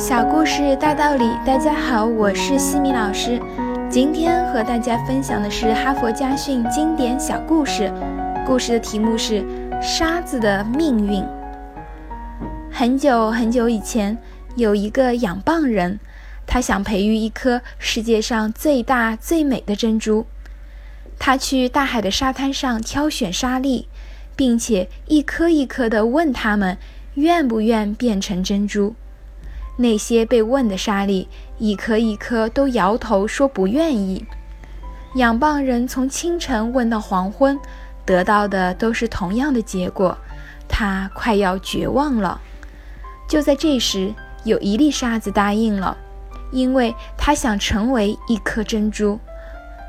小故事大道理，大家好，我是西米老师。今天和大家分享的是哈佛家训经典小故事，故事的题目是《沙子的命运》。很久很久以前，有一个养蚌人，他想培育一颗世界上最大最美的珍珠。他去大海的沙滩上挑选沙粒，并且一颗一颗地问他们愿不愿变成珍珠。那些被问的沙粒，一颗一颗都摇头说不愿意。养蚌人从清晨问到黄昏，得到的都是同样的结果，他快要绝望了。就在这时，有一粒沙子答应了，因为他想成为一颗珍珠。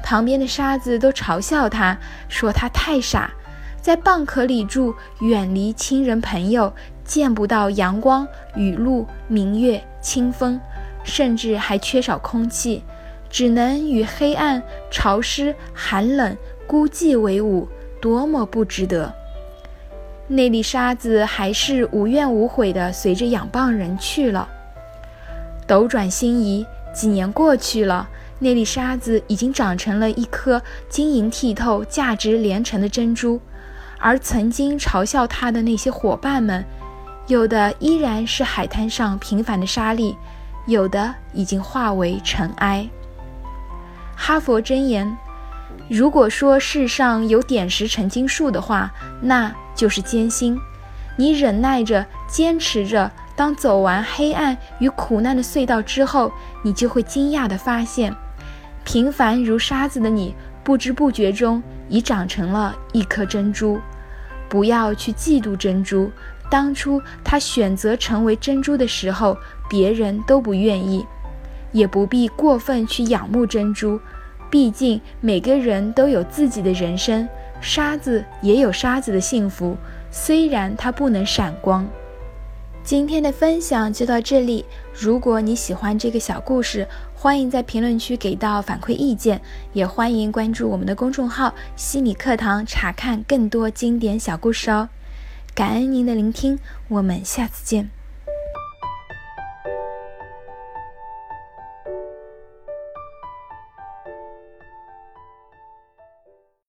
旁边的沙子都嘲笑他，说他太傻，在蚌壳里住，远离亲人朋友。见不到阳光、雨露、明月、清风，甚至还缺少空气，只能与黑暗、潮湿、寒冷、孤寂为伍，多么不值得！那粒沙子还是无怨无悔地随着养蚌人去了。斗转星移，几年过去了，那粒沙子已经长成了一颗晶莹剔透、价值连城的珍珠，而曾经嘲笑他的那些伙伴们。有的依然是海滩上平凡的沙粒，有的已经化为尘埃。哈佛箴言：如果说世上有点石成金术的话，那就是艰辛。你忍耐着，坚持着，当走完黑暗与苦难的隧道之后，你就会惊讶地发现，平凡如沙子的你，不知不觉中已长成了一颗珍珠。不要去嫉妒珍珠。当初他选择成为珍珠的时候，别人都不愿意，也不必过分去仰慕珍珠。毕竟每个人都有自己的人生，沙子也有沙子的幸福，虽然它不能闪光。今天的分享就到这里。如果你喜欢这个小故事，欢迎在评论区给到反馈意见，也欢迎关注我们的公众号“西米课堂”，查看更多经典小故事哦。感恩您的聆听，我们下次见。